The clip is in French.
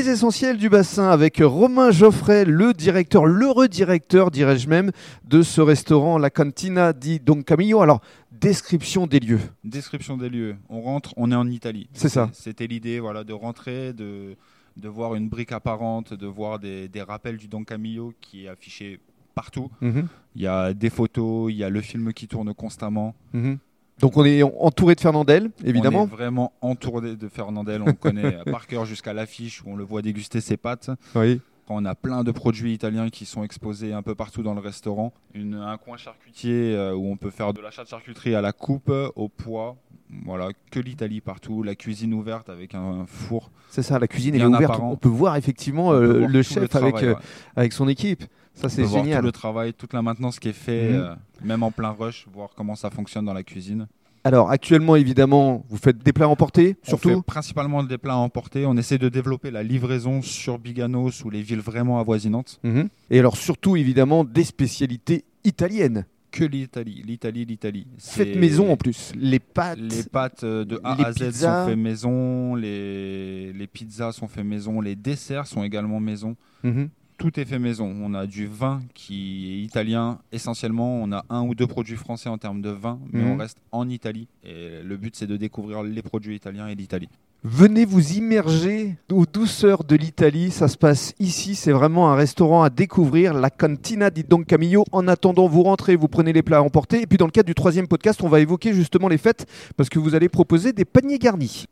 Les essentiels du bassin avec Romain Geoffrey, le directeur, le redirecteur, dirais-je même, de ce restaurant, la Cantina di Don Camillo. Alors, description des lieux. Description des lieux. On rentre, on est en Italie. C'est ça. C'était l'idée, voilà, de rentrer, de, de voir une brique apparente, de voir des, des rappels du Don Camillo qui est affiché partout. Mhm, Il y a des photos, il y a le film qui tourne constamment. mhm. Donc, on est entouré de Fernandel, évidemment. On est vraiment entouré de Fernandel. On connaît par cœur jusqu'à l'affiche où on le voit déguster ses pâtes. Oui. On a plein de produits italiens qui sont exposés un peu partout dans le restaurant. Une- un coin charcutier euh, où on peut faire de l'achat de charcuterie à la coupe, au poids. Voilà, que l'Italie partout. La cuisine ouverte avec un four. C'est ça, la cuisine est ouverte. apparent. On peut voir effectivement peut euh, voir le chef travail, avec, euh, ouais. avec son équipe. Ça, c'est peut voir génial. tout le travail, toute la maintenance qui est fait, Mhm. euh, même en plein rush, voir comment ça fonctionne dans la cuisine. Alors, actuellement, évidemment, vous faites des plats emportés, On surtout fait principalement des plats à emporter. On essaie de développer la livraison sur Biganos ou les villes vraiment avoisinantes. Mhm. Et alors, surtout, évidemment, des spécialités italiennes. Que l'Italie, l'Italie, l'Italie. Faites maison en plus. Les pâtes. Les pâtes euh, de A à Z pizzas. sont faites maison, les, les pizzas sont faites maison, les desserts sont également maison. Mhm. Tout est fait maison. On a du vin qui est italien essentiellement. On a un ou deux produits français en termes de vin, mais Mhm. on reste en Italie. Et le but, c'est de découvrir les produits italiens et l'Italie. Venez vous immerger aux douceurs de l'Italie. Ça se passe ici. C'est vraiment un restaurant à découvrir, la Cantina di Don Camillo. En attendant, vous rentrez, vous prenez les plats à emporter. Et puis, dans le cadre du troisième podcast, on va évoquer justement les fêtes parce que vous allez proposer des paniers garnis.